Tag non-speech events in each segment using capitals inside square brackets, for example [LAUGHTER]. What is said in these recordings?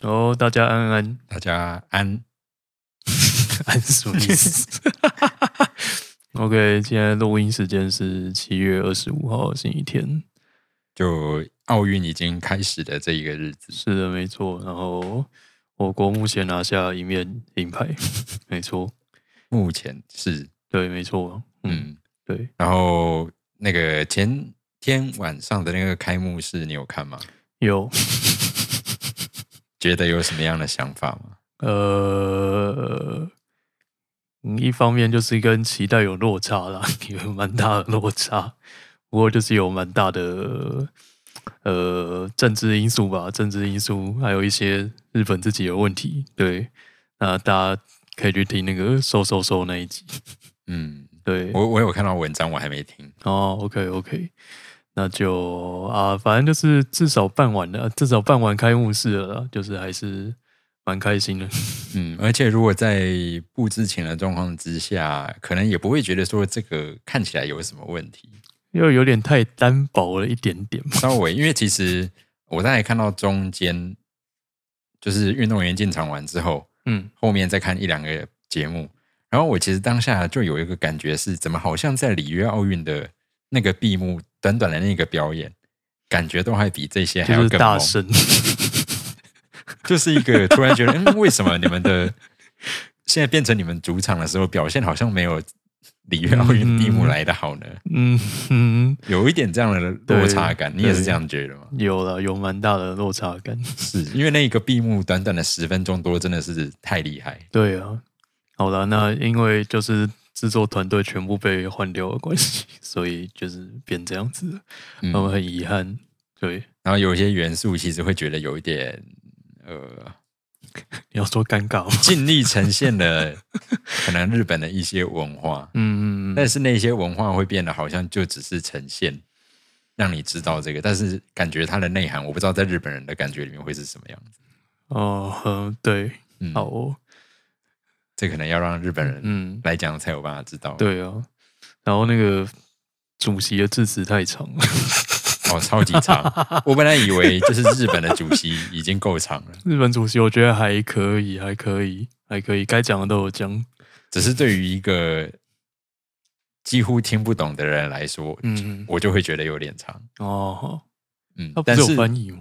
哦，大家安安。大家安。[LAUGHS] 安什么意思？[LAUGHS] OK，现在录音时间是七月二十五号星期天，就奥运已经开始的这一个日子，是的，没错。然后我国目前拿下一面银牌，[LAUGHS] 没错，目前是。对，没错，嗯，嗯，对，然后那个前天晚上的那个开幕式，你有看吗？有觉得有什么样的想法吗？呃，嗯一方面就是跟期待有落差啦，[LAUGHS] 有蛮大的落差。不过就是有蛮大的呃政治因素吧，政治因素，还有一些日本自己的问题。对，那大家可以去听那个收收收那一集。嗯，对，我我有看到文章，我还没听。哦，OK OK，那就啊，反正就是至少办完了，至少办完开幕式了，就是还是蛮开心的。[LAUGHS] 嗯，而且如果在不知情的状况之下，可能也不会觉得说这个看起来有什么问题。又有点太单薄了一点点。[LAUGHS] 稍微，因为其实我在看到中间，就是运动员进场完之后，嗯，后面再看一两个节目，然后我其实当下就有一个感觉是，怎么好像在里约奥运的那个闭幕短短的那个表演，感觉都还比这些还要更猛，大声，[LAUGHS] 就是一个突然觉得，嗯，为什么你们的现在变成你们主场的时候，表现好像没有里约奥运闭幕来的好呢？嗯嗯，有一点这样的落差感，你也是这样觉得吗？有了，有蛮大的落差感。是因为那个闭幕短短的十分钟多，真的是太厉害。对啊，好了，那因为就是制作团队全部被换掉的关系，[LAUGHS] 所以就是变这样子。我们很遗憾。对，然后有一些元素其实会觉得有一点呃，你 [LAUGHS] 要说尴尬吗？尽力呈现了 [LAUGHS] 可能日本的一些文化，嗯但是那些文化会变得好像就只是呈现，让你知道这个，但是感觉它的内涵，我不知道在日本人的感觉里面会是什么样子。哦，嗯，对，嗯，好哦，这可能要让日本人嗯，来讲才有办法知道。，对啊，然后那个主席的致辞太长了。[LAUGHS] 哦，超级长。[LAUGHS] 我本来以为就是日本的主席已经够长了，日本主席我觉得还可以，还可以，还可以，该讲的都有讲。只是对于一个几乎听不懂的人来说，嗯，我就会觉得有点长。哦，好嗯他，不是有但是翻译吗？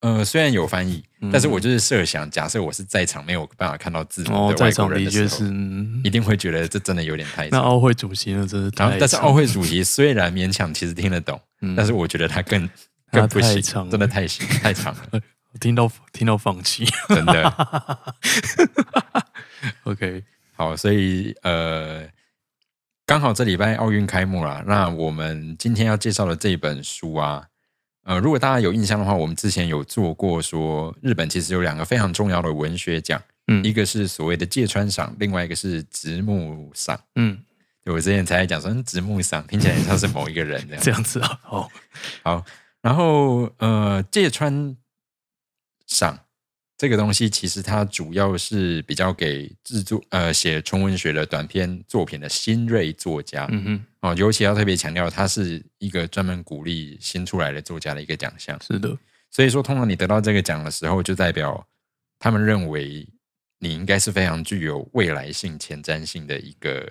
呃，虽然有翻译，嗯但是我就是设想，假设我是在场没有办法看到字幕哦，的外在场国人的时候，是，嗯一定会觉得这真的有点太长。那奥会主席呢，真是太然后，但是长奥会主席虽然勉强其实听得懂，嗯但是我觉得他更更不行真的太行太长了，我听到听到放弃。真的。[LAUGHS] OK，好，所以呃，刚好这礼拜奥运开幕了，那我们今天要介绍的这本书啊，呃，如果大家有印象的话，我们之前有做过说，日本其实有两个非常重要的文学奖，嗯一个是所谓的芥川赏，另外一个是直木赏。嗯，对我之前才在讲说，嗯直木赏听起来像是某一个人这样。[LAUGHS] 这样子啊，好，好，然后呃，芥川赏这个东西，其实它主要是比较给制作呃写纯文学的短篇作品的新锐作家、嗯哼，哦，尤其要特别强调，它是一个专门鼓励新出来的作家的一个奖项。是的，所以说，通常你得到这个奖的时候，就代表他们认为你应该是非常具有未来性、前瞻性的一个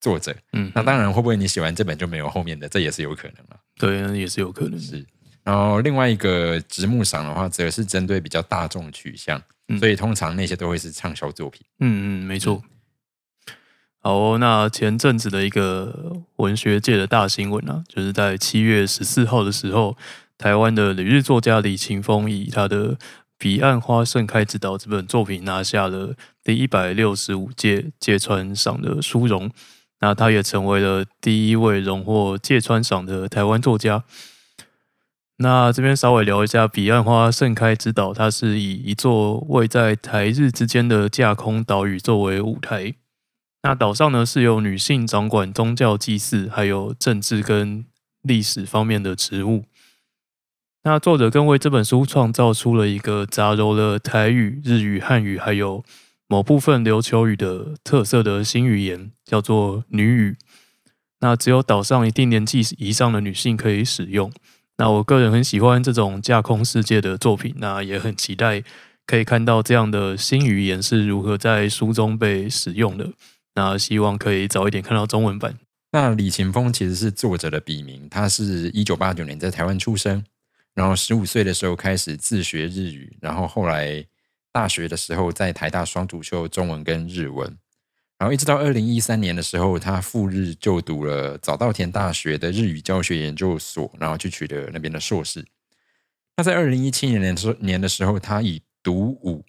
作者。嗯，那当然，会不会你写完这本就没有后面的，这也是有可能了。对，那也是有可能。是，然后另外一个直木赏的话，则是针对比较大众取向，嗯所以通常那些都会是畅销作品。嗯嗯，没错。好哦、那前阵子的一个文学界的大新闻啊，就是在七月十四号的时候，台湾的旅日作家李勤峰以他的《彼岸花盛开之岛》这本作品拿下了第一百六十五届芥川赏的殊荣。那他也成为了第一位荣获芥川赏的台湾作家。那这边稍微聊一下彼岸花盛开之岛，它是以一座位在台日之间的架空岛屿作为舞台。那岛上呢是由女性掌管宗教祭祀，还有政治跟历史方面的职务。那作者更为这本书创造出了一个杂糅了台语、日语、汉语，还有某部分琉球语的特色的新语言，叫做女语。那只有岛上一定年纪以上的女性可以使用。那我个人很喜欢这种架空世界的作品，那也很期待可以看到这样的新语言是如何在书中被使用的。那希望可以早一点看到中文版。那李勤峰其实是作者的笔名，他是一九八九年在台湾出生，然后十五岁的时候开始自学日语，然后后来大学的时候在台大双主修中文跟日文。然后一直到二零一三年的时候，他赴日就读了早稻田大学的日语教学研究所，然后去取得那边的硕士。那在二零一七年的时年的时候，他以独舞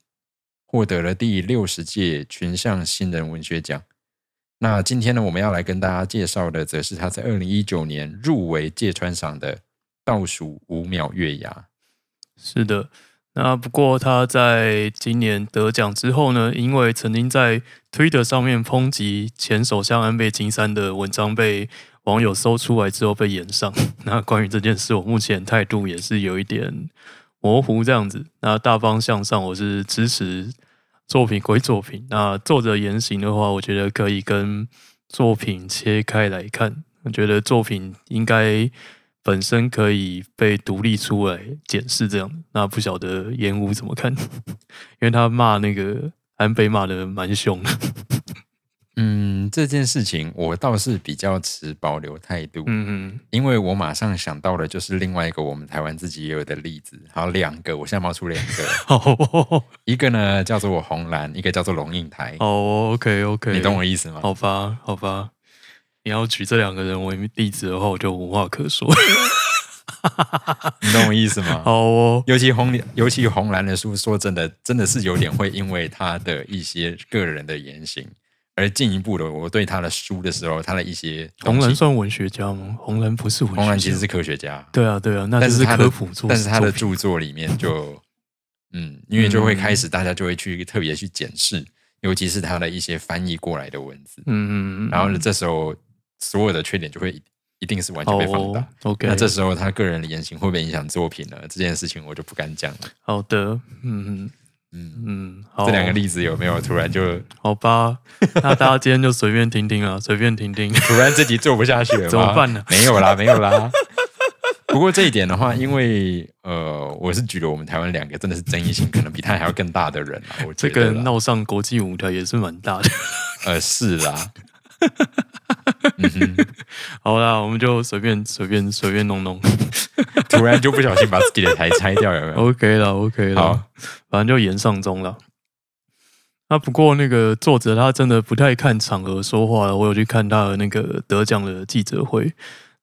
获得了第六十届群像新人文学奖。那今天呢，我们要来跟大家介绍的，则是他在二零一九年入围芥川赏的倒数五秒月牙。是的。那不过他在今年得奖之后呢，因为曾经在 Twitter 上面抨击前首相安倍晋三的文章被网友搜出来之后被延上。[LAUGHS] 那关于这件事，我目前态度也是有一点模糊这样子。那大方向上，我是支持作品归作品。那作者言行的话，我觉得可以跟作品切开来看。我觉得作品应该。本身可以被独立出来检视，这样那不晓得烟雾怎么看？因为他骂那个安倍骂的蛮凶的。嗯，这件事情我倒是比较持保留态度。嗯嗯，因为我马上想到的就是另外一个我们台湾自己也有的例子。好，两个，我现在冒出两个。[LAUGHS] 一个呢叫做我红蓝，一个叫做龙应台。哦，OK OK，你懂我意思吗？好吧，好吧。你要举这两个人为例子的话，我就无话可说。[LAUGHS] 你懂我意思吗？好哦，尤其红，尤其红蓝的书，说真的，真的是有点会因为他的一些个人的言行，而进一步的，我对他的书的时候，他的一些红人算文学家吗？红人不是文学，红蓝其实是科学家。对啊，对啊，那但是科普作，但是他的著作里面就，嗯，因为就会开始大家就会去特别去检视，尤其是他的一些翻译过来的文字，嗯嗯嗯，然后呢，这时候。所有的缺点就会一定是完全被放大。OK，那这时候他个人的言行会不会影响作品呢？这件事情我就不敢讲了。好的，嗯嗯嗯，这两个例子有没有突然就好吧？[LAUGHS] 那大家今天就随便听听啊，随便听听。[LAUGHS] 突然自己做不下去了，怎么办呢？没有啦，没有啦。[LAUGHS] 不过这一点的话，因为呃，我是举了我们台湾两个真的是争议性可能比他还要更大的人啊。我这个闹上国际舞台也是蛮大的。呃，是啦。[LAUGHS] 好啦，我们就随便随便随便弄弄，[LAUGHS] 突然就不小心把自己的台拆掉，有没有？[LAUGHS] OK 了，OK 了，反正就言上中了。那不过那个作者他真的不太看场合说话了。我有去看他的那个得奖的记者会，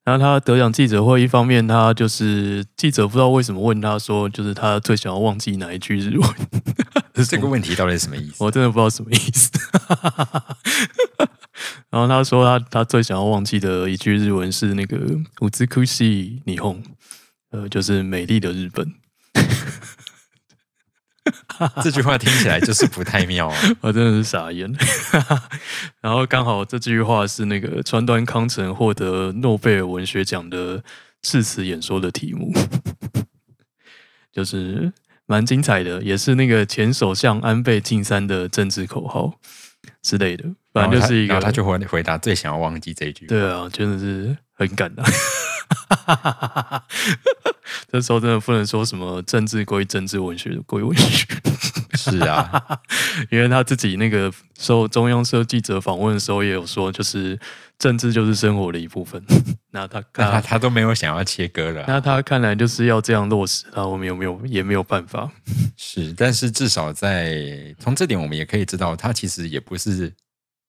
然后他得奖记者会一方面他就是记者不知道为什么问他说，就是他最想要忘记哪一句日文？这个问题到底是什么意思？我真的不知道什么意思。[LAUGHS] 然后他说他他最想要忘记的一句日文是那个“五兹库西霓虹”，呃，就是美丽的日本。[LAUGHS] 这句话听起来就是不太妙啊，[LAUGHS] 我真的是傻眼。然后刚好这句话是那个川端康成获得诺贝尔文学奖的致辞演说的题目，就是蛮精彩的，也是那个前首相安倍晋三的政治口号之类的。反正就是一个，他就回回答最想要忘记这一句。对啊，真的是很感的。[LAUGHS] [LAUGHS] 这时候真的不能说什么政治归政治，文学归文学。[LAUGHS] 是啊，[LAUGHS] 因为他自己那个受中央社记者访问的时候也有说，就是政治就是生活的一部分。那他他他都没有想要切割了。那他看来就是要这样落实，那我们有没有也没有办法。是，但是至少在从这点我们也可以知道，他其实也不是。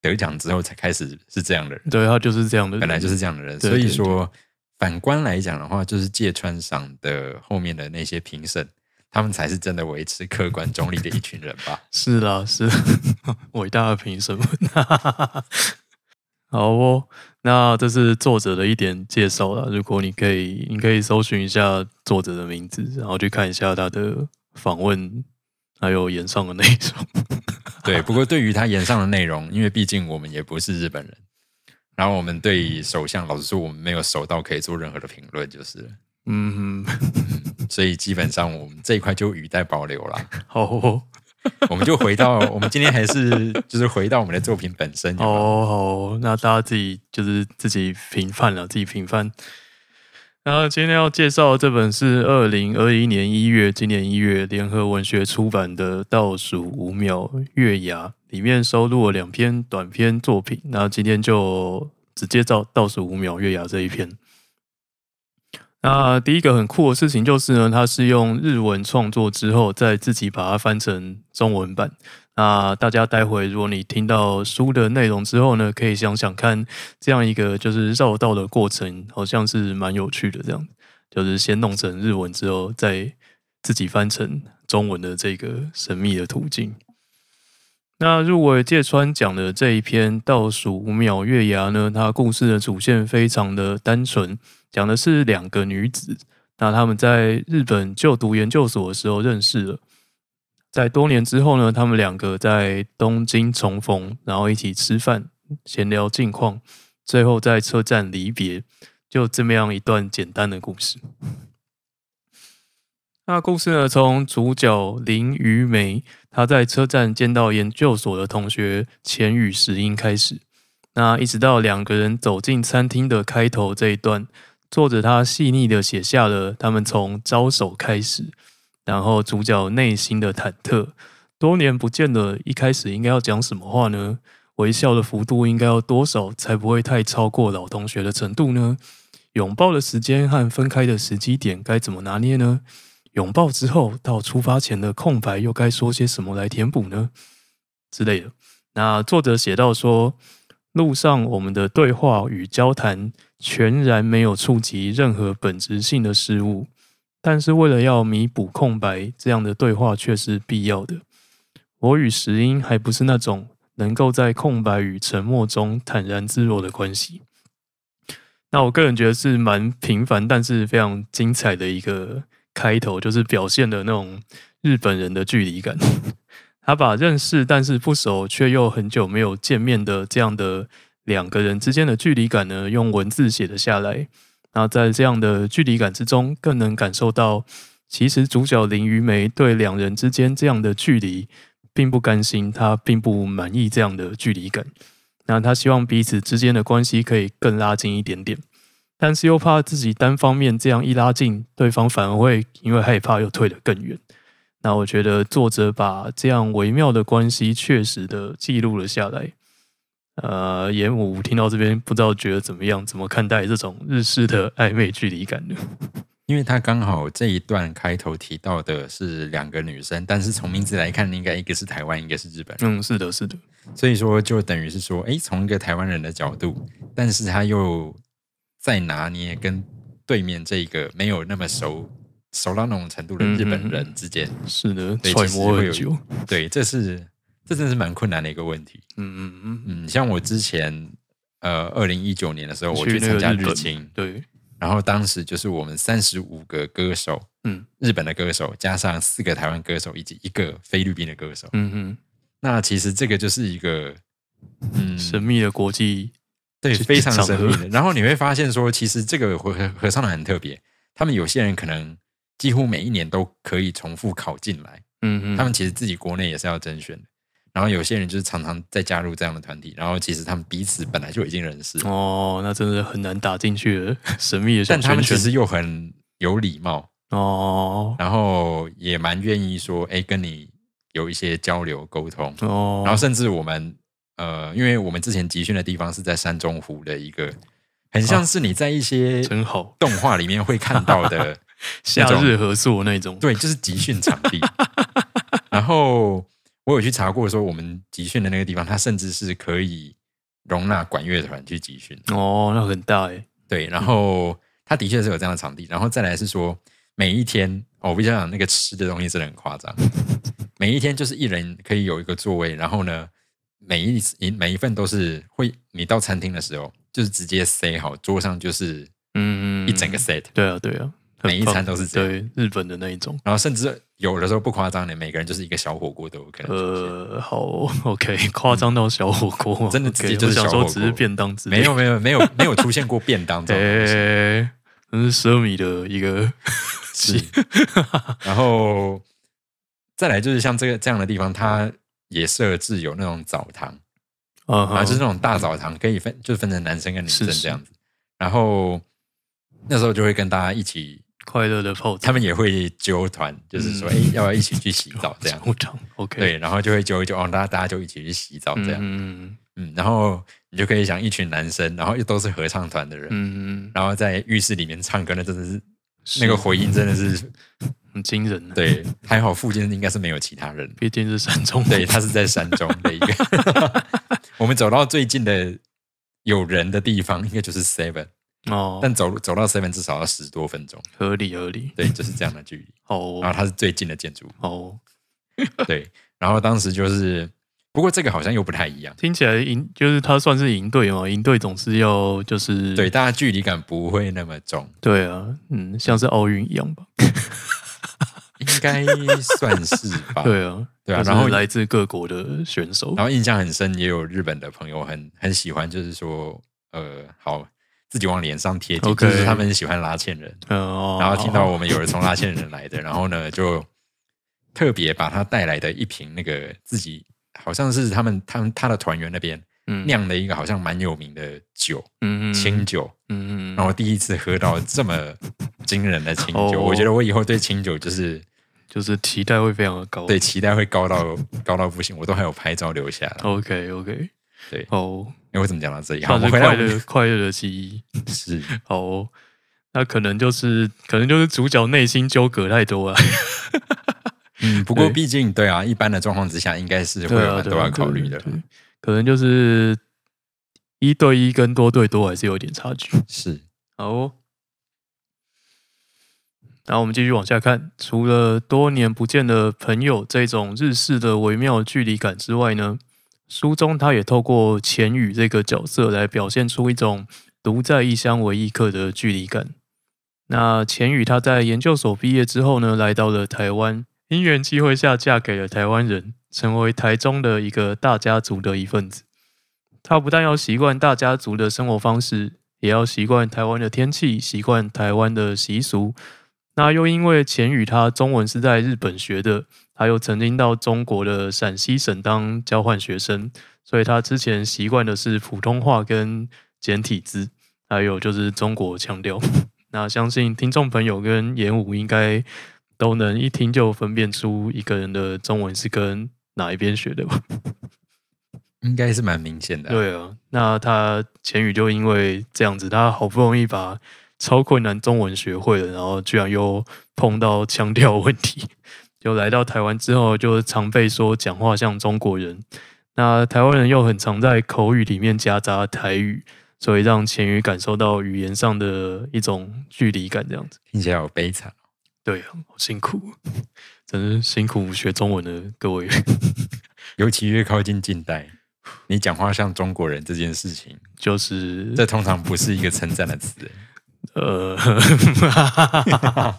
得奖之后才开始是这样的人，对他就是这样的，本来就是这样的人。所以说，反观来讲的话，就是芥川赏的后面的那些评审，他们才是真的维持客观中立的一群人吧？[LAUGHS] 是啦，是 [LAUGHS] 伟大的评审们。[LAUGHS] 好哦，那这是作者的一点介绍了。如果你可以，你可以搜寻一下作者的名字，然后去看一下他的访问，还有演上的内容。对，不过对于他演上的内容，因为毕竟我们也不是日本人，然后我们对首相，老实说，我们没有熟到可以做任何的评论，就是了。嗯，所以基本上我们这一块就语带保留了。好哦，我们就回到我们今天还是就是回到我们的作品本身。有有哦，好，那大家自己就是自己评判了，自己评判。然后今天要介绍的这本是二零二一年一月，今年一月联合文学出版的《倒数五秒月牙》，里面收录了两篇短篇作品。那今天就直接照《倒数五秒月牙》这一篇。那第一个很酷的事情就是呢，它是用日文创作之后，再自己把它翻成中文版。那大家待会如果你听到书的内容之后呢，可以想想看，这样一个就是绕道的过程，好像是蛮有趣的。这样就是先弄成日文之后，再自己翻成中文的这个神秘的途径。那入围芥川奖的这一篇《倒数五秒月牙》呢，它故事的主线非常的单纯，讲的是两个女子，那她们在日本就读研究所的时候认识了。在多年之后呢，他们两个在东京重逢，然后一起吃饭、闲聊近况，最后在车站离别，就这么样一段简单的故事。那故事呢，从主角林于梅她在车站见到研究所的同学钱宇石英开始，那一直到两个人走进餐厅的开头这一段，作者他细腻的写下了他们从招手开始。然后主角内心的忐忑，多年不见了，一开始应该要讲什么话呢？微笑的幅度应该要多少才不会太超过老同学的程度呢？拥抱的时间和分开的时机点该怎么拿捏呢？拥抱之后到出发前的空白又该说些什么来填补呢？之类的。那作者写到说，路上我们的对话与交谈全然没有触及任何本质性的事物。但是为了要弥补空白，这样的对话却是必要的。我与石英还不是那种能够在空白与沉默中坦然自若的关系。那我个人觉得是蛮平凡，但是非常精彩的一个开头，就是表现的那种日本人的距离感。[LAUGHS] 他把认识但是不熟却又很久没有见面的这样的两个人之间的距离感呢，用文字写了下来。那在这样的距离感之中，更能感受到，其实主角林于梅对两人之间这样的距离并不甘心，她并不满意这样的距离感。那她希望彼此之间的关系可以更拉近一点点，但是又怕自己单方面这样一拉近，对方反而会因为害怕又退得更远。那我觉得作者把这样微妙的关系确实的记录了下来。呃，演武听到这边不知道觉得怎么样？怎么看待这种日式的暧昧距离感呢？[LAUGHS] 因为他刚好这一段开头提到的是两个女生，但是从名字来看，应该一个是台湾，一个是日本。嗯，是的，是的。所以说，就等于是说，哎，从一个台湾人的角度，但是他又在拿捏跟对面这个没有那么熟熟到那种程度的日本人之间，是的，对揣摩很久。对，这是这真的是蛮困难的一个问题。嗯嗯嗯，嗯，像我之前呃，二零一九年的时候，我去参加个日本日青，对，然后当时就是我们三十五个歌手，嗯日本的歌手加上四个台湾歌手以及一个菲律宾的歌手。嗯嗯，那其实这个就是一个嗯，神秘的国际，对非常神秘的。然后你会发现说，其实这个合合合唱团很特别，他们有些人可能几乎每一年都可以重复考进来，嗯嗯，他们其实自己国内也是要甄选的。然后有些人就是常常在加入这样的团体，然后其实他们彼此本来就已经认识，哦，那真的很难打进去了，神秘的小但他们。其实又很有礼貌，哦然后也蛮愿意说，哎，跟你有一些交流沟通，哦，然后甚至我们呃，因为我们之前集训的地方是在山中湖的一个，很像是你在一些真好，动画里面会看到的，[LAUGHS] 夏日合作那种。对，就是集训场地。[LAUGHS] 我有去查过，说我们集训的那个地方，它甚至是可以容纳管乐团去集训。哦，那很大哎。对，然后它的确是有这样的场地，然后再来是说每一天，哦，我必须讲那个吃的东西真的很夸张，[LAUGHS] 每一天就是一人可以有一个座位，然后呢，每一一每一份都是会，你到餐厅的时候就是直接塞好，桌上就是嗯一整个 set，、对啊对啊，很每一餐都是这样 [LAUGHS] 对日本的那一种。然后甚至有的时候不夸张的，每个人就是一个小火锅都有可能。呃，好，OK，[LAUGHS] 夸张到小火锅吗，[LAUGHS] 真的 OK，直接就是小火锅只是便当之类没有没有没有没有出现过便当这种东西。诶，那是奢靡的一个是，然后再来就是像这个这样的地方，它也设置有那种澡堂，啊啊，就是那种大澡堂，可以分就是分成男生跟女生这样子。然后那时候就会跟大家一起，快乐的泡他们也会揪团，就是说，哎、嗯要不要一起去洗澡这样？，OK，对，然后就会揪一揪，哦，大家大家就一起去洗澡这样。嗯嗯，然后你就可以想一群男生，然后又都是合唱团的人，嗯，然后在浴室里面唱歌，那真的是是。那个回音真的是 [LAUGHS] 很惊人的，，对，还好附近应该是没有其他人，毕竟是山中，对，他是在山中的一个，[LAUGHS] 我们走到最近的有人的地方，应该就是 Seven，哦，但走走到 Seven 至少要十多分钟，合理合理，对，就是这样的距离。哦。然后它是最近的建筑，哦，[LAUGHS] 对。然后当时就是，不过这个好像又不太一样，听起来营就是他算是营队嘛，营队总是要就是对，大家距离感不会那么重，对啊，嗯，像是奥运一样吧，应该算是吧。[LAUGHS] 对啊，就是对啊然后来自各国的选手。然，后印象很深，也有日本的朋友很很喜欢，就是说，呃，好，自己往脸上贴金就是他们喜欢拉纤人。哦，然后听到我们有人从拉纤人来的，然后呢，就特别把他带来的一瓶那个自己好像是他们他们他的团员那边嗯酿的一个好像蛮有名的酒，嗯嗯清酒。嗯嗯然后第一次喝到这么惊人的清酒，哦我觉得我以后对清酒就是就是期待会非常的高。对期待会高到高到不行，我都还有拍照留下来。，OK OK，对，哦，因为我怎么讲到这里？好，算是我们回来快乐快乐的记忆。[LAUGHS] 是 [LAUGHS] 好哦，那可能就是可能就是主角内心纠葛太多了。[LAUGHS] 嗯，不过对毕竟对啊，一般的状况之下，应该是会有很多要考虑的。可能就是一对一跟多对多还是有点差距。是，好、哦，然后我们继续往下看，除了多年不见的朋友这种日式的微妙距离感之外呢，书中他也透过钱宇这个角色来表现出一种独在异乡为异客的距离感。那钱宇他在研究所毕业之后呢，来到了台湾，因缘机会下嫁给了台湾人，成为台中的一个大家族的一份子。他不但要习惯大家族的生活方式，也要习惯台湾的天气，习惯台湾的习俗。那又因为钱宇他中文是在日本学的，他又曾经到中国的陕西省当交换学生，所以他之前习惯的是普通话跟简体字，还有就是中国腔调。[LAUGHS] 那相信听众朋友跟演武应该都能一听就分辨出一个人的中文是跟哪一边学的吧？[LAUGHS] 应该是蛮明显的啊。对啊，那他钱宇就因为这样子，他好不容易把超困难中文学会了，然后居然又碰到腔调问题，就来到台湾之后，就常被说讲话像中国人。那台湾人又很常在口语里面夹杂台语，所以让钱宇感受到语言上的一种距离感，这样子。听起来好悲惨。对啊，好辛苦，真是辛苦学中文的各位。[LAUGHS] 尤其越靠近近代，你讲话像中国人这件事情，就是这通常不是一个称赞的词。[LAUGHS] 呃，[LAUGHS]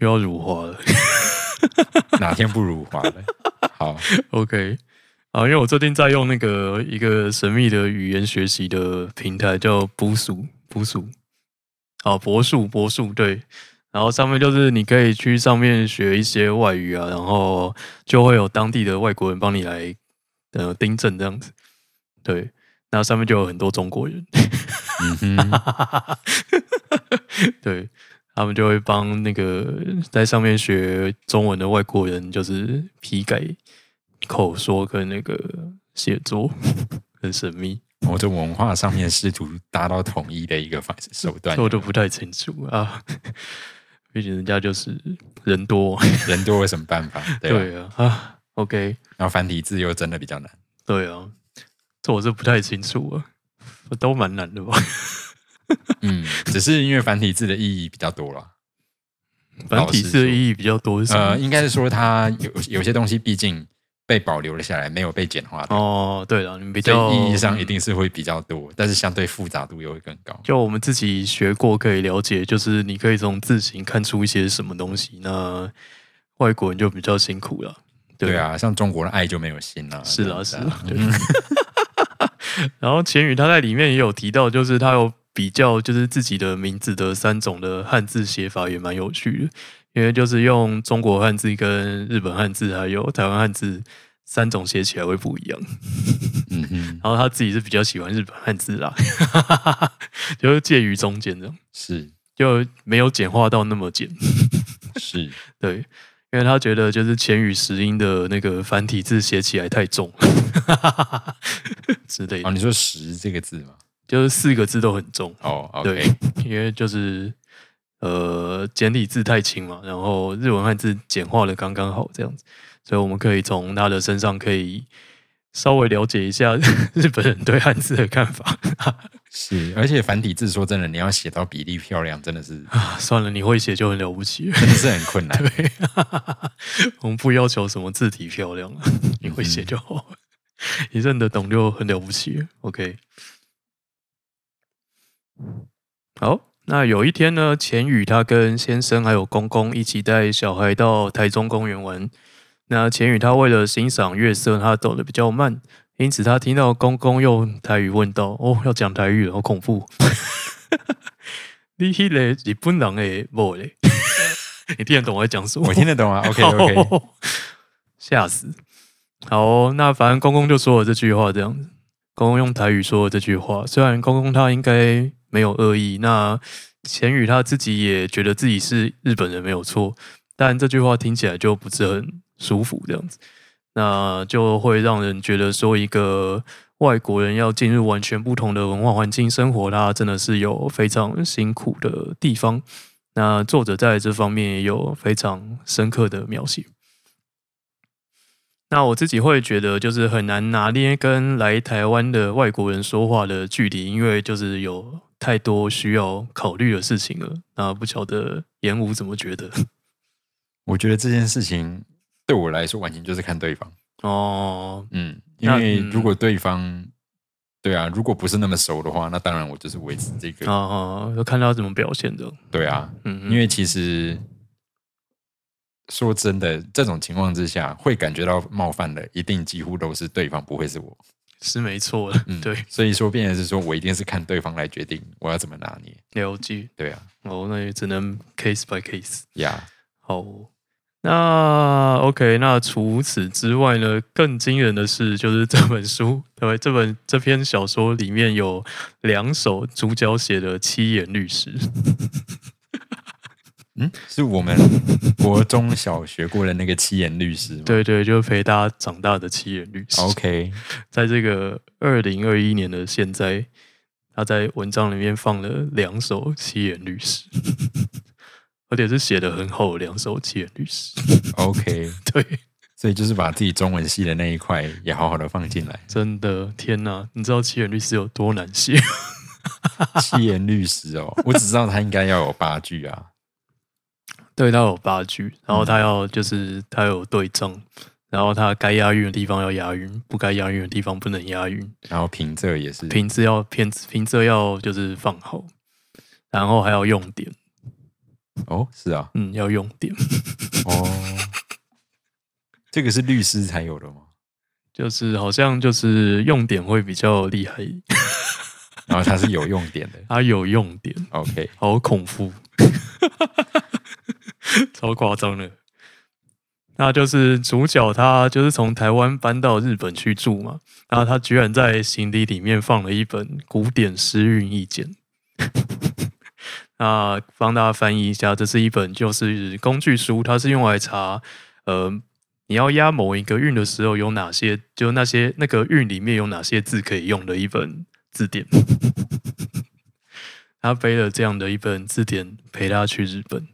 又要辱华了。[LAUGHS] 哪天不如华了？[LAUGHS] 好，OK，啊，因为我最近在用那个一个神秘的语言学习的平台，叫博数博数，啊，博数博数对，然后上面就是你可以去上面学一些外语啊，然后就会有当地的外国人帮你来呃订正这样子，对，那上面就有很多中国人，嗯哼，[LAUGHS] 对他们就会帮那个在上面学中文的外国人，就是批改口说跟那个写作，[LAUGHS] 很神秘，某种文化上面试图达到统一的一个方手段这，我都不太清楚啊。[LAUGHS] 毕竟人家就是人多，[LAUGHS] 人多有什么办法？对？对啊啊，OK，然后繁体字又真的比较难。对啊，这我是不太清楚啊，都蛮难的吧？嗯，只是因为繁体字的意义比较多了。繁体字的意义比较多是什么？呃，应该是说它有有些东西，毕竟被保留了下来，没有被简化掉。哦，对了，你们比所较意义上一定是会比较多，但是相对复杂度又会更高。就我们自己学过，可以了解，就是你可以从字形看出一些什么东西。那外国人就比较辛苦了。对啊，像中国的爱就没有心啊。是啊是啦，对。[LAUGHS] 然后钱宇他在里面也有提到，就是他有比较，就是自己的名字的三种的汉字写法也蛮有趣的，因为就是用中国汉字跟日本汉字还有台湾汉字三种写起来会不一样。嗯哼，然后他自己是比较喜欢日本汉字啦，[LAUGHS] 就是介于中间这样，是。就没有简化到那么简。[LAUGHS] 是，对，因为他觉得就是前语实音的那个繁体字写起来太重了。[LAUGHS] 之类哦，的，你说“十”这个字吗？就是四个字都很重。哦对因为就是呃简体字太轻嘛，然后日文汉字简化的刚刚好这样子，所以我们可以从他的身上可以稍微了解一下 [LAUGHS] 日本人对汉字的看法。[LAUGHS] 是，而且繁体字说真的，你要写到比例漂亮，真的是啊，算了，你会写就很了不起了。真的是很困难。[LAUGHS] 对，我们不要求什么字体漂亮了，你会写就好了，你认得懂就很了不起了。OK，好，那有一天呢，钱宇他跟先生还有公公一起带小孩到台中公园玩。那钱宇他为了欣赏月色，他走的比较慢，因此他听到公公用台语问道：“哦，要讲台语了，好恐怖！你迄个日本人的某嘞？[LAUGHS] 你听得懂我在讲什么？我听得懂啊，OK OK，[LAUGHS] 哦吓死！好哦、那反正公公就说了这句话，这样子。公公用台语说了这句话，虽然公公他应该没有恶意，那钱宇他自己也觉得自己是日本人没有错，但这句话听起来就不是很舒服，这样子，那就会让人觉得说一个外国人要进入完全不同的文化环境生活，他真的是有非常辛苦的地方。那作者在这方面也有非常深刻的描写。那我自己会觉得，就是很难拿捏跟来台湾的外国人说话的距离，因为就是有太多需要考虑的事情了。那不晓得严武怎么觉得？[LAUGHS] 我觉得这件事情对我来说，完全就是看对方。哦，嗯，因为如果对方，对啊，如果不是那么熟的话，那当然我就是维持这个。哦，哦，要看他怎么表现的。对啊，嗯，因为其实说真的，这种情况之下，会感觉到冒犯的，一定几乎都是对方，不会是我。是没错的。嗯，对，所以说，变成是说我一定是看对方来决定我要怎么拿捏。了解。对啊，哦，那也只能 case by case。呀、好，那 OK，那除此之外呢，更惊人的是，就是这本书，[LAUGHS] 对，这本这篇小说里面有两首主角写的七言律诗。嗯，是我们国中小学过的那个七言律诗吗？对对，就陪大家长大的七言律诗。，OK，[LAUGHS] 在这个二零二一年的现在，他在文章里面放了两首七言律诗，[LAUGHS] 而且是写的很厚的两首七言律诗。OK，[LAUGHS] 对，所以就是把自己中文系的那一块也好好的放进来。真的天哪！你知道七言律诗有多难写？七言律诗哦，我只知道他应该要有八句啊。对，他有八句，然后他要就是他有对仗，然后他该押韵的地方要押韵，不该押韵的地方不能押韵，然后平仄也是，平仄要平平仄要就是放好，然后还要用点，哦，是啊，嗯，要用点，[LAUGHS] 哦，这个是律师才有的吗？就是好像就是用点会比较厉害，[LAUGHS] 然后它是有用点的。它有用点，，OK，好恐怖，[LAUGHS] 超夸张的。那就是主角他就是从台湾搬到日本去住嘛，然后他居然在行李里面放了一本古典诗韵意见。[LAUGHS] 那帮大家翻译一下，这是一本就是工具书，它是用来查呃你要押某一个韵的时候有哪些，就那些那个韵里面有哪些字可以用的一本字典。[LAUGHS] 他背了这样的一本字典陪他去日本。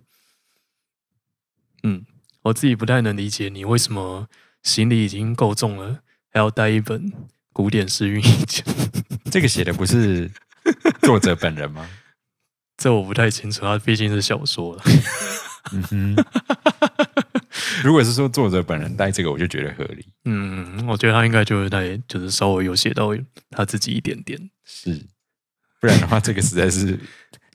嗯，我自己不太能理解你为什么行李已经够重了，还要带一本古典诗韵意见。[LAUGHS] 这个写的不是作者本人吗？[LAUGHS] 这我不太清楚，它毕竟是小说了。嗯哼，[LAUGHS] 如果是说作者本人带这个，我就觉得合理。嗯，我觉得他应该就会带，就是稍微有写到他自己一点点。是，不然的话，这个实在是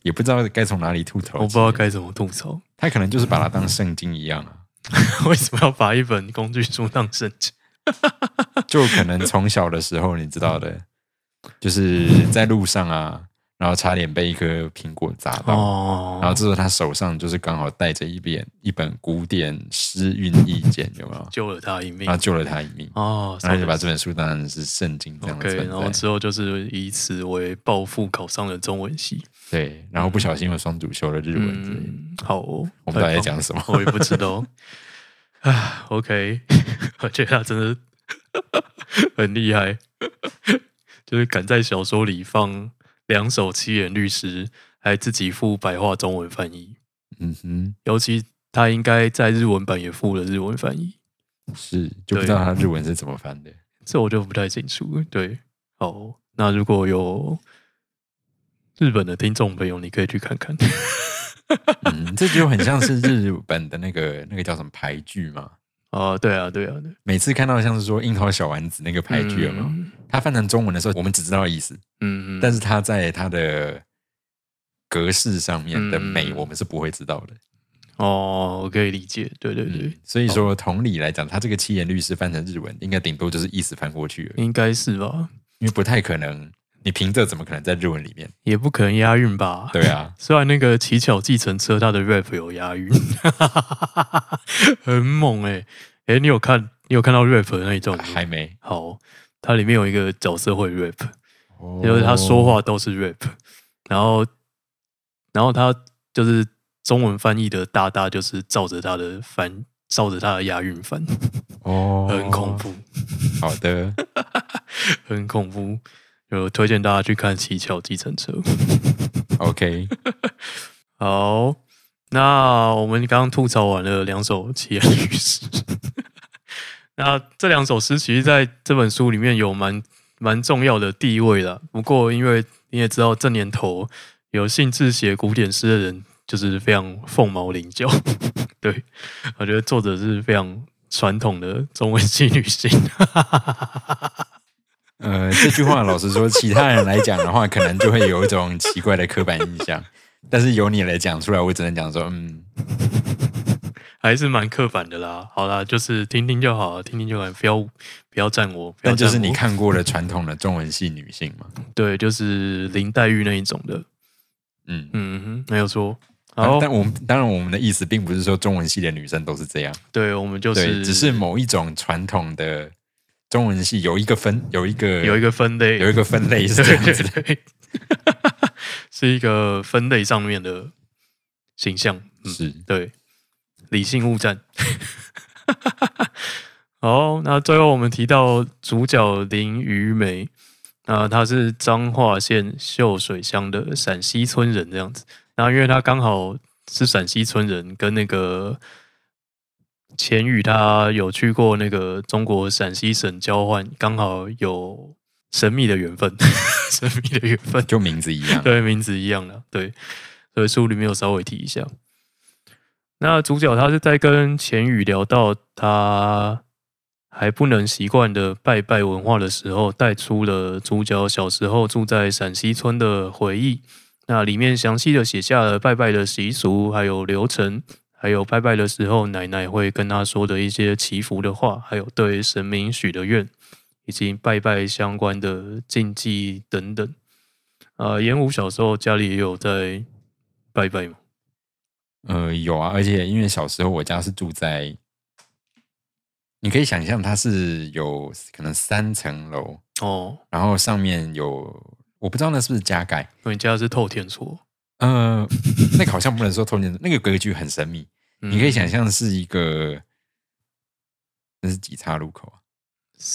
也不知道该从哪里吐槽。我不知道该怎么吐槽。他可能就是把它当圣经一样啊。[LAUGHS] 为什么要把一本工具书当圣经？[LAUGHS] [LAUGHS] 就可能从小的时候，你知道的，就是在路上啊。然后差点被一颗苹果砸到，然后这时候他手上就是刚好带着一本一本古典诗韵意见，有没有救了他一命？啊，救了他一命哦！然后就把这本书当成是圣经这样子。然后之后就是以此为报复，考上了中文系。对，然后不小心又双主修了日文。好，我们到底在讲什么？我也不知道。啊，OK，我觉得他真的很厉害，就是敢在小说里放。两首七言律诗还自己附白话中文翻译，嗯哼，尤其他应该在日文版也附了日文翻译，是就不知道他日文是怎么翻的，这我就不太清楚。对，好，那如果有日本的听众朋友，你可以去看看。[LAUGHS] 嗯，这就很像是日本的那个 [LAUGHS] 那个叫什么牌剧嘛。哦，对啊，对啊，对。每次看到像是说樱桃小丸子那个牌剧有没有？它翻成中文的时候，我们只知道意思，嗯嗯，但是它在它的格式上面的美，我们是不会知道的。哦，我可以理解，对对对。所以说，同理来讲，他这个七言律师翻成日文，应该顶多就是意思翻过去了，应该是吧？因为不太可能，你凭这怎么可能在日文里面？也不可能押韵吧？对啊，[LAUGHS] 虽然那个乞巧计程车它的 rap 有押韵，[LAUGHS] 很猛哎。哎，你有看你有看到 rap 的那一段还没。好，它里面有一个角色会 rap，就是他说话都是 rap，然后然后他就是中文翻译的大大就是照着他的翻，照着他的押韵翻，哦，[LAUGHS] 很恐怖。好的，很恐怖，就推荐大家去看《七巧计程车》。[LAUGHS] OK，好。那我们刚刚吐槽完了两首七言律诗，[LAUGHS] 那这两首诗其实在这本书里面有蛮蛮重要的地位的。不过，因为你也知道，这年头有兴致写古典诗的人就是非常凤毛麟角。[LAUGHS] 对我觉得作者是非常传统的中文系女性。呃，这句话老实说，其他人来讲的话，可能就会有一种奇怪的刻板印象。但是由你来讲出来，我只能讲说，嗯，[LAUGHS] 还是蛮刻板的啦。好啦，就是听听就好，听听就好，不要不要赞我。但就是你看过的传统的中文系女性嘛？[LAUGHS] 对，就是林黛玉那一种的。嗯嗯哼，没有错。好，但我们当然我们的意思并不是说中文系的女生都是这样。对，我们就是只是某一种传统的中文系有一个分，有一个有一个分类，有一个分类是这样子的。[LAUGHS] 是一个分类上面的形象，是对理性物战。[LAUGHS] 好，那最后我们提到主角林于梅，那他是彰化县秀水乡的陕西村人，这样子。那因为他刚好是陕西村人，跟那个钱宇他有去过那个中国陕西省交换，刚好有。神秘的缘分，[LAUGHS] 神秘的缘分，就名字一样，对，名字一样的，对，所以书里面有稍微提一下。那主角他是在跟钱宇聊到他还不能习惯的拜拜文化的时候，带出了主角小时候住在陕西村的回忆。那里面详细的写下了拜拜的习俗，还有流程，还有拜拜的时候奶奶会跟他说的一些祈福的话，还有对神明许的愿。以及拜拜相关的禁忌等等，啊，严武小时候家里也有在拜拜吗？呃，有啊，而且因为小时候我家是住在，你可以想象它是有可能三层楼哦，然后上面有我不知道那是不是加盖，你家是透天厝？呃，那个好像不能说透天，那个格局很神秘，你可以想象是一个，那是几岔路口啊？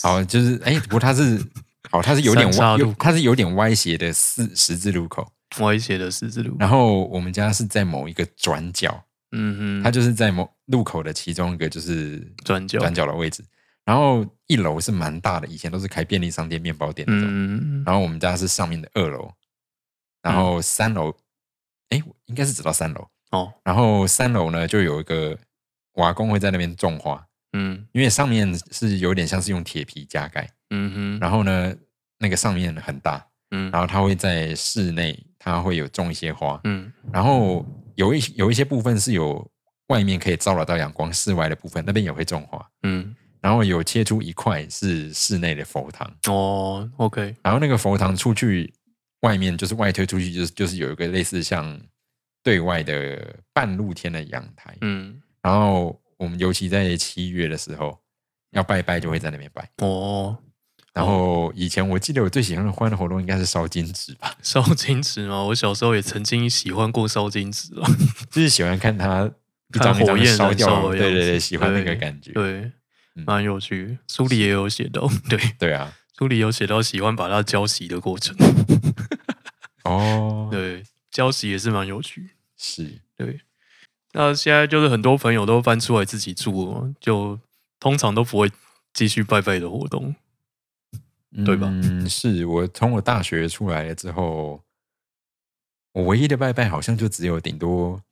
好，就是哎，不过它是好，它是有点歪，它是有点歪斜的四十字路口，歪斜的十字路。然后我们家是在某一个转角，嗯哼，它就是在某路口的其中一个就是转角转角的位置。然后一楼是蛮大的，以前都是开便利商店、面包店那种。然后我们家是上面的二楼，然后三楼，哎，应该是只到三楼哦。然后三楼呢，就有一个瓦工会在那边种花，嗯。因为上面是有点像是用铁皮加盖，嗯哼，然后呢，那个上面很大，嗯。然后它会在室内，它会有种一些花，嗯。然后有一有一些部分是有外面可以照得到阳光，室外的部分那边也会种花，嗯。然后有切出一块是室内的佛堂，哦，OK，然后那个佛堂出去外面就是外推出去就是就是有一个类似像对外的半露天的阳台，嗯。然后我们尤其在七月的时候要拜拜就会在那边拜，哦，然后以前我记得我最喜欢的欢乐活动应该是烧金纸吧，[LAUGHS] 烧金纸吗？我小时候也曾经喜欢过烧金纸啊，[LAUGHS] 就是喜欢看它一张一张火焰烧掉对对对，喜欢那个感觉，对，嗯蛮有趣。书里也有写到，对，[LAUGHS] 对啊，书里有写到喜欢把它浇熄的过程，哦，对，浇洗也是蛮有趣。是，对，那现在就是很多朋友都搬出来自己住了，就通常都不会继续拜拜的活动。对吧？嗯，是我从我大学出来了之后，我唯一的拜拜好像就只有顶多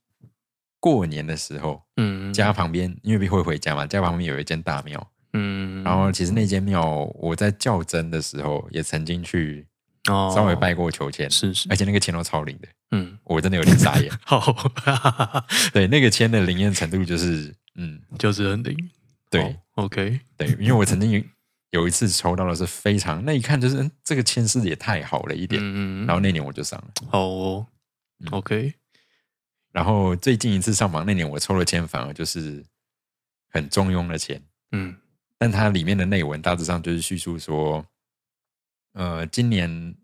过年的时候，嗯，家旁边因为会回家嘛，家旁边有一间大庙，嗯，然后其实那间庙我在较真的时候也曾经去哦。稍微拜过求签，是是。而，且那个签都超灵的，嗯，我真的有点傻眼。[LAUGHS] 好，[LAUGHS] 对，那个签的灵验程度就是，嗯，就是很灵。对。好，OK，对，因为我曾经有有一次抽到的是非常，那一看就是嗯这个签师也太好了一点，嗯，然后那年我就上了。好哦嗯，OK，然后最近一次上榜那年，我抽的签反而就是很中庸的签，嗯。但它里面的内文大致上就是叙述说，呃，今年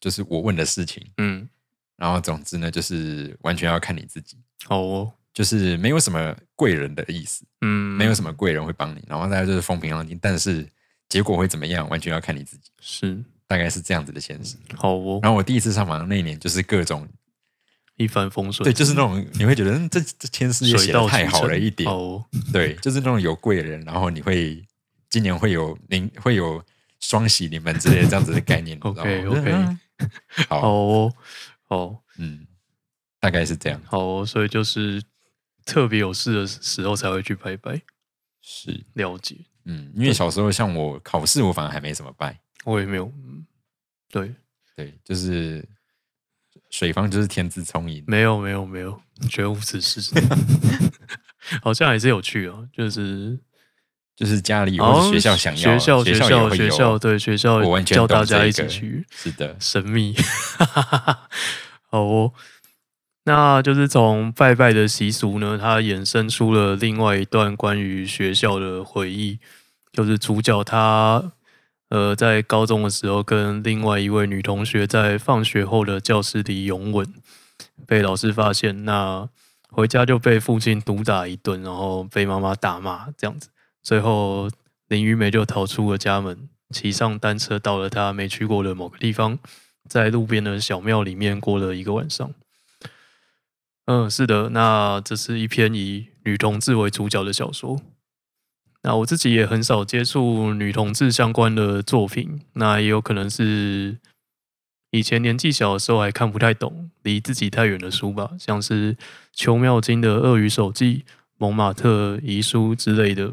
就是我问的事情，嗯，然后总之呢，就是完全要看你自己，好哦，就是没有什么贵人的意思，嗯，没有什么贵人会帮你，然后大家就是风平浪静，但是结果会怎么样，完全要看你自己，是。大概是这样子的现实。好哦，然后我第一次上榜那一年，就是各种一帆风顺，对，就是那种你会觉得，嗯，这这签诗也水到写的太好了一点，哦，对，就是那种有贵人，然后你会今年会有您会有双喜临门之类的这样子的概念。[LAUGHS] 你知道吗？OK，我觉得 OK 嗯好好。嗯，大概是这样，好哦，所以就是特别有事的时候才会去拜拜，是，了解。嗯，因为小时候像我考试，我反而还没怎么拜，我也没有，嗯，对，对，就是水方就是天资聪颖，没有，没有，没有，绝无此事。[LAUGHS] 好像还是有趣哦，就是就是家里或者学校想要，学校学学校学校对学校我完全叫大家一起去，是的，神秘。[LAUGHS] 好哦，那就是从拜拜的习俗呢，它衍生出了另外一段关于学校的回忆，就是主角他呃在高中的时候跟另外一位女同学在放学后的教室里拥吻，被老师发现，那回家就被父亲毒打一顿，然后被妈妈打骂，这样子，最后林雨梅就逃出了家门，骑上单车到了她没去过的某个地方，在路边的小庙里面过了一个晚上。嗯，是的，那这是一篇以女同志为主角的小说。那我自己也很少接触女同志相关的作品，那也有可能是以前年纪小的时候还看不太懂，离自己太远的书吧，像是邱妙金的《鳄鱼手记》、蒙马特遗书之类的。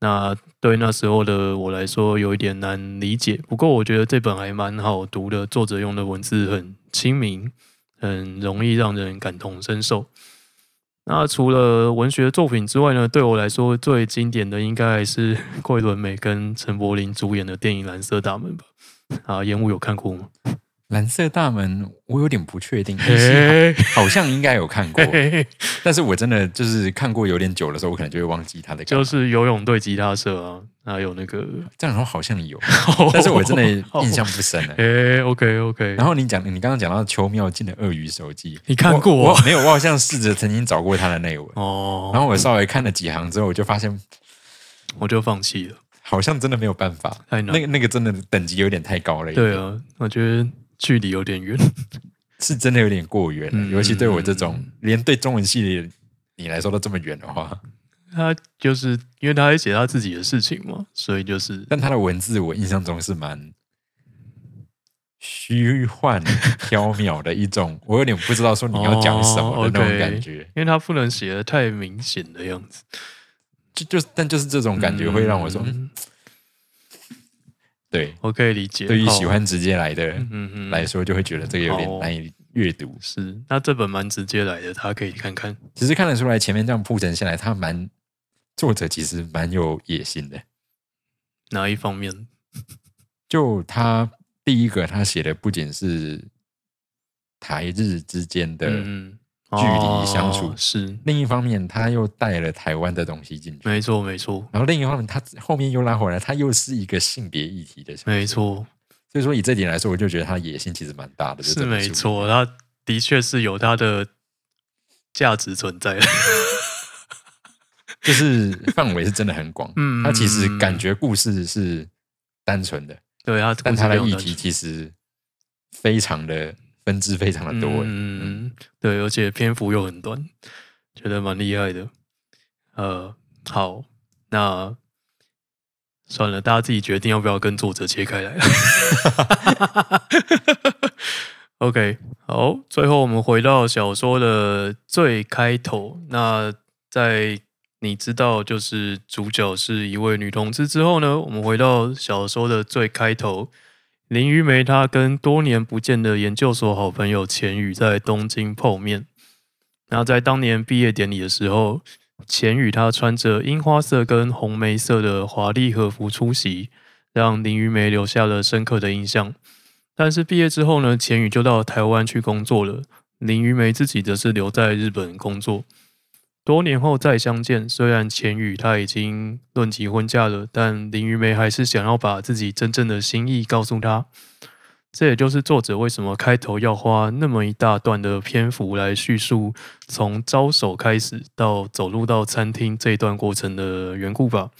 那对那时候的我来说有一点难理解，不过我觉得这本还蛮好读的，作者用的文字很亲民，很容易让人感同身受。那除了文学作品之外呢，对我来说最经典的应该还是桂纶镁跟陈柏霖主演的电影《蓝色大门》吧。啊，烟雾有看过吗？蓝色大门，我有点不确定，[LAUGHS] 嘿好像应该有看过，但是我真的就是看过有点久的时候，我可能就会忘记他的。就是游泳队吉他社啊，还有那个，这样说好像有，[LAUGHS] 但是我真的印象不深了。哎，OK OK，然后你讲，你刚刚讲到邱妙静的《鳄鱼手记》，你看过？我我没有，我好像试着曾经找过他的内文，哦，然后我稍微看了几行之后，我就发现我就放弃了。好像真的没有办法，那个那个真的等级有点太高了对啊，我觉得距离有点远。[LAUGHS] 是真的有点过远了，嗯尤其对我这种连对中文系的你来说都这么远的话，他就是因为他在写他自己的事情嘛，所以就是但他的文字我印象中是蛮虚幻缥缈的一种，[LAUGHS] 我有点不知道说你要讲什么的那种感觉。因为他不能写的太明显的样子。就就但就是这种感觉会让我说，嗯，对，我可以理解。对于喜好欢直接来的嗯嗯来说，就会觉得这个有点好难以阅读。是，那这本蛮直接来的，大家可以看看。其实看得出来，前面这样铺陈下来，他蛮作者其实蛮有野心的。哪一方面？就他第一个，他写的不仅是台日之间的，嗯，距离相处。哦是。另一方面他又带了台湾的东西进去，没错没错。然后另一方面他后面又拉回来，他又是一个性别议题的，没错，所以说以这点来说，我就觉得他野心其实蛮大的，是。没错，他的确是有他的价值存在。的。[LAUGHS] 就是范围是真的很广，嗯他其实感觉故事是单纯的，对啊，但他的议题其实非常的分支非常的多，嗯，对，而且篇幅又很短，觉得蛮厉害的。呃，好，那算了，大家自己决定要不要跟作者切开来。[LAUGHS] OK，好，最后我们回到小说的最开头。那在你知道就是主角是一位女同志之后呢，我们回到小说的最开头。林于梅她跟多年不见的研究所好朋友钱宇在东京碰面。那在当年毕业典礼的时候，钱宇他穿着樱花色跟红梅色的华丽和服出席，让林于梅留下了深刻的印象。但是毕业之后呢，钱宇就到台湾去工作了，林于梅自己则是留在日本工作。多年后再相见，虽然钱宇他已经论及婚嫁了，但林玉梅还是想要把自己真正的心意告诉他。这也就是作者为什么开头要花那么一大段的篇幅来叙述从招手开始到走路到餐厅这一段过程的缘故吧。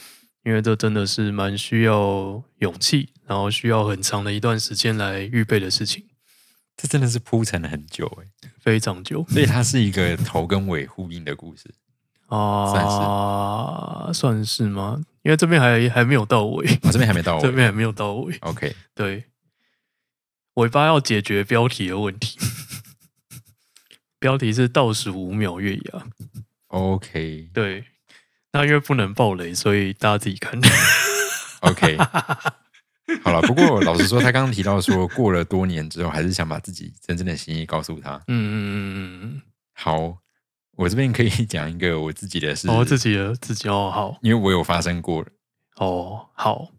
因为这真的是蛮需要勇气，然后需要很长的一段时间来预备的事情，这真的是铺陈了很久哎，非常久所以它是一个头跟尾呼应的故事，啊，算是吗？因为这边还还没有到尾，我、这边还没到尾这边还没有到尾。，OK，对，尾巴要解决标题的问题。[LAUGHS] 标题是倒数五秒月牙，OK 对。那因为不能爆雷，所以大家自己看。OK，[LAUGHS] 好了。不过老实说，他刚刚提到说，过了多年之后，还是想把自己真正的心意告诉他。嗯嗯嗯嗯好，我这边可以 [LAUGHS] 讲一个我自己的事，嗯，哦，自己的自己哦，好因为我有发生过哦，好，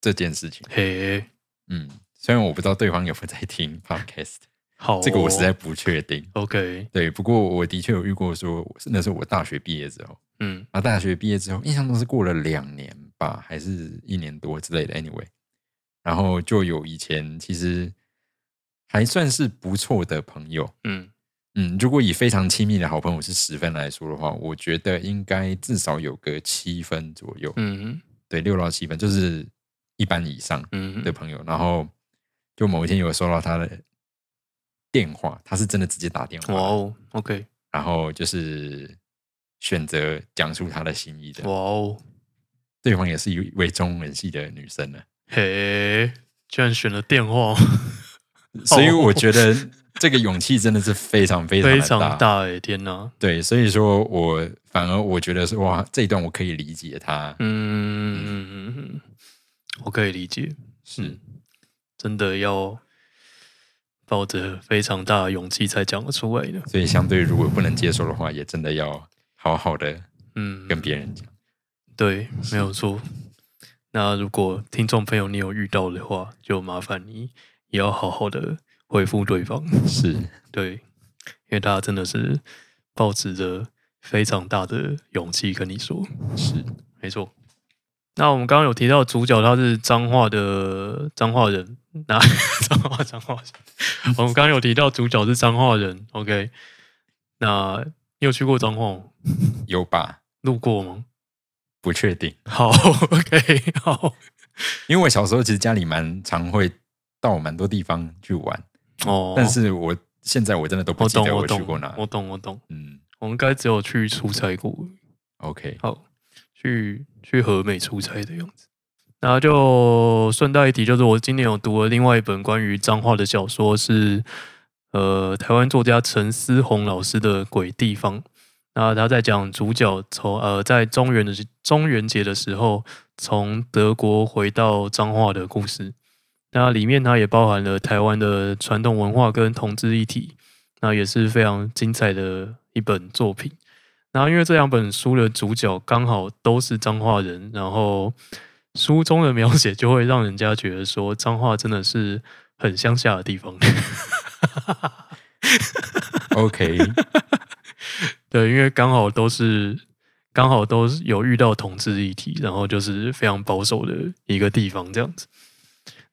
这件事情。嘿，嗯，虽然我不知道对方有没有在听 Podcast，好哦、这个我实在不确定。OK，对，不过我的确有遇过说，那是我大学毕业之后，嗯啊，大学毕业之后，印象中是过了两年吧，还是一年多之类的。Anyway，然后就有以前其实还算是不错的朋友，嗯。嗯，如果以非常亲密的好朋友是十分来说的话，我觉得应该至少有个七分左右，嗯对，六到七分，就是一般以上嗯的朋友。然后就某一天有收到他的电话，他是真的直接打电话，哇哦，OK，然后就是选择讲述他的心意的。哇哦，对方也是一位中文系的女生呢，嘿，居然选了电话，所以我觉得这个勇气真的是非常非常非常大哎，天哪，对，所以说我反而我觉得是哇，这一段我可以理解他，嗯嗯嗯嗯，我可以理解，是。嗯，真的要抱着非常大的勇气才讲得出来的，所以相对如果不能接受的话，也真的要好好的嗯，跟别人讲。对，没有错。那如果听众朋友你有遇到的话，就麻烦你也要好好的回复对方。[LAUGHS] 是，对，因为他真的是抱持着非常大的勇气跟你说，是，没错。那我们刚刚有提到主角他是彰化的彰化人，那 [LAUGHS] 彰化彰化人，我们刚刚有提到主角是彰化人，OK？那你有去过彰化吗？有吧？路过吗？不确定，好，[LAUGHS] OK，好，因为我小时候其实家里蛮常会到蛮多地方去玩，哦，但是我现在我真的都不记得我懂去过哪，。我懂，我懂。嗯我们该只有去出差过，，OK，好，去去和美出差的样子。然后就顺带一提，就是我今年有读了另外一本关于脏话的小说，是呃台湾作家陈思宏老师的《鬼地方》。那他在讲主角从呃在中元的中元节的时候，从德国回到彰化的故事。那里面它也包含了台湾的传统文化跟同志一体，那也是非常精彩的一本作品。然后因为这两本书的主角刚好都是彰化人，然后书中的描写就会让人家觉得说彰化真的是很乡下的地方。[LAUGHS] OK，对，因为刚好都是刚好都有遇到同志议题，然后就是非常保守的一个地方这样子。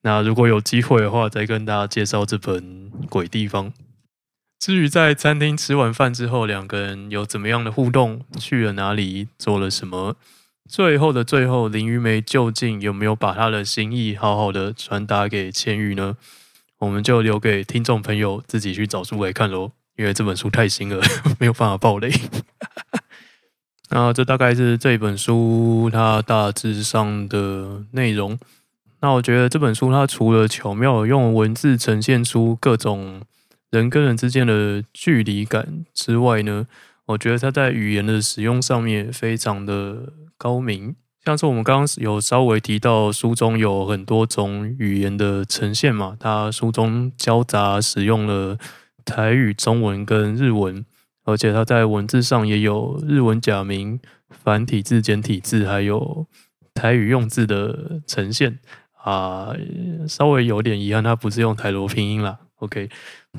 那如果有机会的话，再跟大家介绍这本《鬼地方》。至于在餐厅吃完饭之后，两个人有怎么样的互动，去了哪里，做了什么，最后的最后，林玉梅究竟有没有把她的心意好好的传达给千玉呢？我们就留给听众朋友自己去找书来看喽。因为这本书太新了，[LAUGHS] 没有办法爆雷。[LAUGHS] 那这大概是这本书它大致上的内容。那我觉得这本书它除了巧妙用文字呈现出各种人跟人之间的距离感之外呢，我觉得它在语言的使用上面非常的高明。像是我们刚刚有稍微提到，书中有很多种语言的呈现嘛，它书中交杂使用了。台语、中文跟日文，而且它在文字上也有日文假名、繁体字、简体字，还有台语用字的呈现啊。稍微有点遗憾，它不是用台罗拼音啦。OK，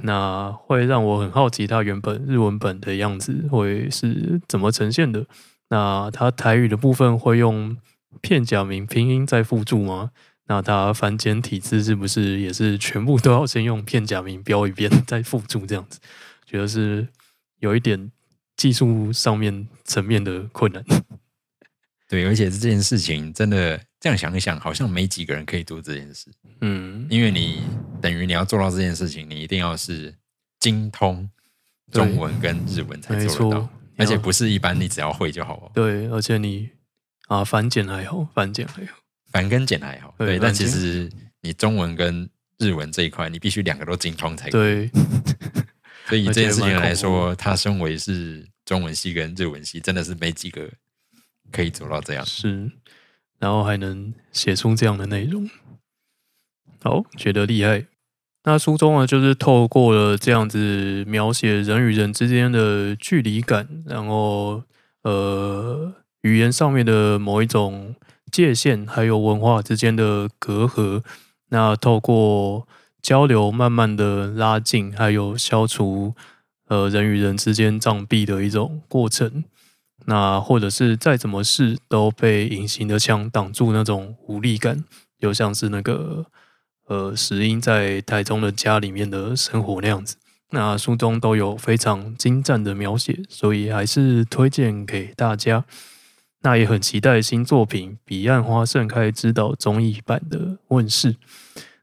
那会让我很好奇，它原本日文本的样子会是怎么呈现的？那它台语的部分会用片假名拼音再附注吗？那他繁简体字是不是也是全部都要先用片假名标一遍再附注这样子？觉得是有一点技术上面层面的困难。对，而且这件事情真的这样想一想，好像没几个人可以做这件事。嗯，因为你等于你要做到这件事情，你一定要是精通中文跟日文才没做得到，，而且不是一般你只要会就好哦。对，而且你啊繁简还好，繁简还好。繁跟简还好，对对，但其实你中文跟日文这一块，你必须两个都精通才可以。对，[LAUGHS] 所以以这件事情来说，他身为是中文系跟日文系，真的是没几个可以做到这样。是，然后还能写出这样的内容，好，觉得厉害。那书中呢，就是透过了这样子描写人与人之间的距离感，然后呃，语言上面的某一种界限，还有文化之间的隔阂，那透过交流慢慢的拉近，还有消除呃人与人之间障壁的一种过程。那或者是再怎么试都被隐形的墙挡住那种无力感，就像是那个呃石英在台中的家里面的生活那样子。那书中都有非常精湛的描写，所以还是推荐给大家。那也很期待新作品《彼岸花盛开之道》综艺版的问世。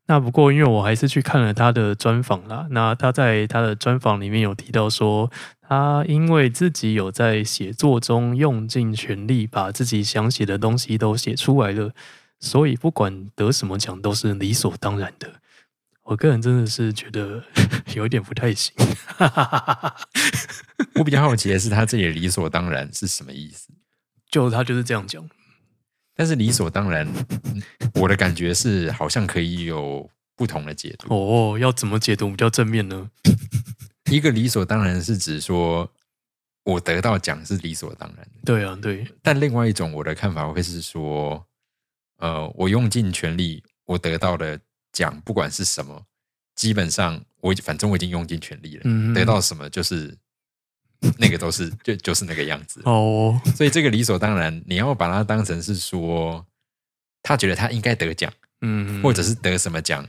那不过，因为我还是去看了他的专访啦。那他在他的专访里面有提到说，他因为自己有在写作中用尽全力，把自己想写的东西都写出来了，所以不管得什么奖都是理所当然的。我个人真的是觉得 [LAUGHS] 有一点不太行。[LAUGHS] 我比较好奇的是，他这里理所当然是什么意思？就他就是这样讲，但是理所当然，我的感觉是好像可以有不同的解读。哦，要怎么解读比较正面呢？[LAUGHS] 一个理所当然是指说我得到奖是理所当然的，对啊，对，但另外一种我的看法会是说，呃，我用尽全力，我得到的奖不管是什么，基本上我反正我已经用尽全力了，嗯得到什么就是 [LAUGHS] 那个都是就就是那个样子。哦，所以这个理所当然，你要把它当成是说，他觉得他应该得奖，嗯，或者是得什么奖，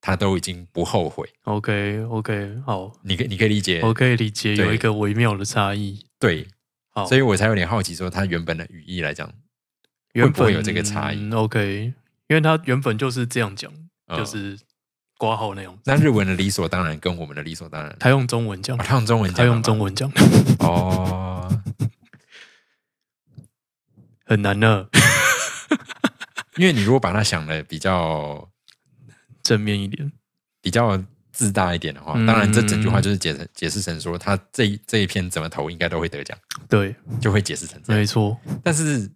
他都已经不后悔。OK OK，好，你可你可以理解，我可以理解有一个微妙的差异。对，好，所以我才有点好奇，说他原本的语义来讲，原本会不会有这个差异嗯 OK，因为他原本就是这样讲，嗯就是挂号那样子。那日文的理所当然跟我们的理所当然，他用中文讲。哦，，他用中文讲，他用中文讲，哦，很难呢，[LAUGHS] 因为你如果把它想的比较正面一点。比较自大一点的话，嗯当然这整句话就是解释解释成说他这一这一篇怎么投应该都会得奖，对，就会解释成这样。没错，但是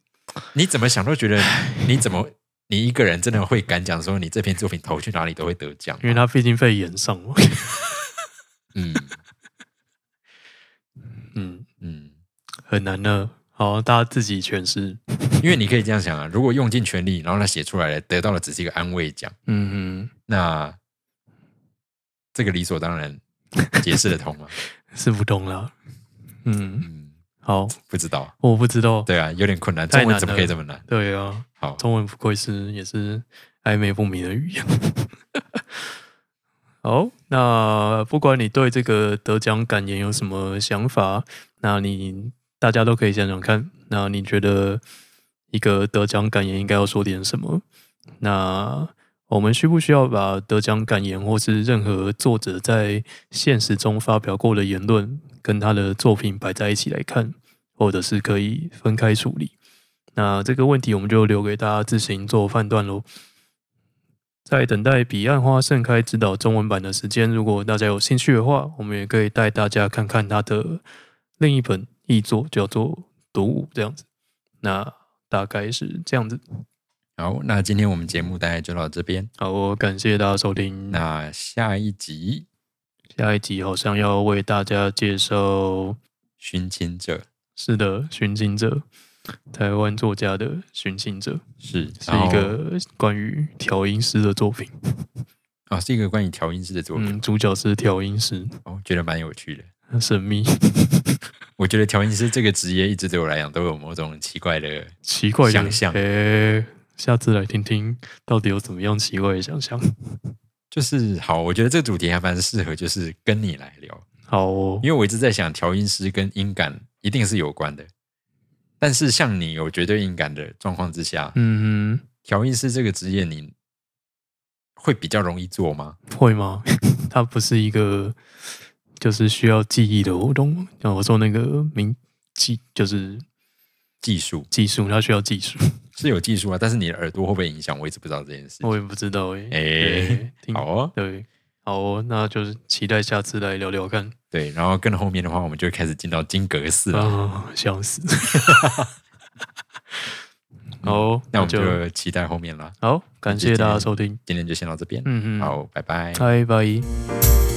你怎么想都觉得你怎么你一个人真的会敢讲说你这篇作品投去哪里都会得奖？因为他毕竟被延上了。嗯 [LAUGHS] 嗯，嗯，很难呢。好，大家自己诠释。因为你可以这样想啊，如果用尽全力，然后他写出来了，得到的只是一个安慰奖，嗯那这个理所当然解释得通吗？[LAUGHS] 是不通了。嗯，嗯，好，不知道。我不知道。对啊，有点困难。中文怎么可以了这么难？对啊，中文不愧是也是暧昧不明的语言。[LAUGHS] 好，那不管你对这个得奖感言有什么想法，那你大家都可以想想看。那你觉得一个得奖感言应该要说点什么？那我们需不需要把得奖感言或是任何作者在现实中发表过的言论，跟他的作品摆在一起来看，或者是可以分开处理？那这个问题我们就留给大家自行做判断喽。在等待《彼岸花盛开》指导中文版的时间，如果大家有兴趣的话，我们也可以带大家看看他的另一本译作，叫做《独舞》这样子。那大概是这样子。好，那今天我们节目大概就到这边。好，我感谢大家收听。那下一集下一集好像要为大家介绍，寻亲者是的，《寻亲者》，台湾作家的《寻亲者》是是一个关于调音师的作品。啊、是一个关于调音师的作品，嗯，主角是调音师，哦，觉得蛮有趣的。很神秘。[LAUGHS] 我觉得调音师这个职业一直对我来讲都有某种奇怪的，[LAUGHS] 奇怪的想象诶下次来听听到底有怎么样奇怪的想象。就是好，我觉得这个主题还蛮适合，就是跟你来聊，好哦，因为我一直在想调音师跟音感一定是有关的，但是像你有绝对音感的状况之下，嗯哼调音师这个职业你会比较容易做吗？会吗？[LAUGHS] 它不是一个就是需要记忆的活动吗。像我说那个名技，就是技术技术，它需要技术。是有技术啊，但是你的耳朵会不会影响？我一直不知道这件事情。我也不知道诶、哎对听好哦，对，好哦，那就是期待下次来聊聊看。对，然后更后面的话，我们就会开始进到金格式了。哦，笑死。[LAUGHS] 好哦，那我们就就期待后面了。好，感谢大家收听。今天就先到这边，嗯嗯，，好，拜拜。拜拜。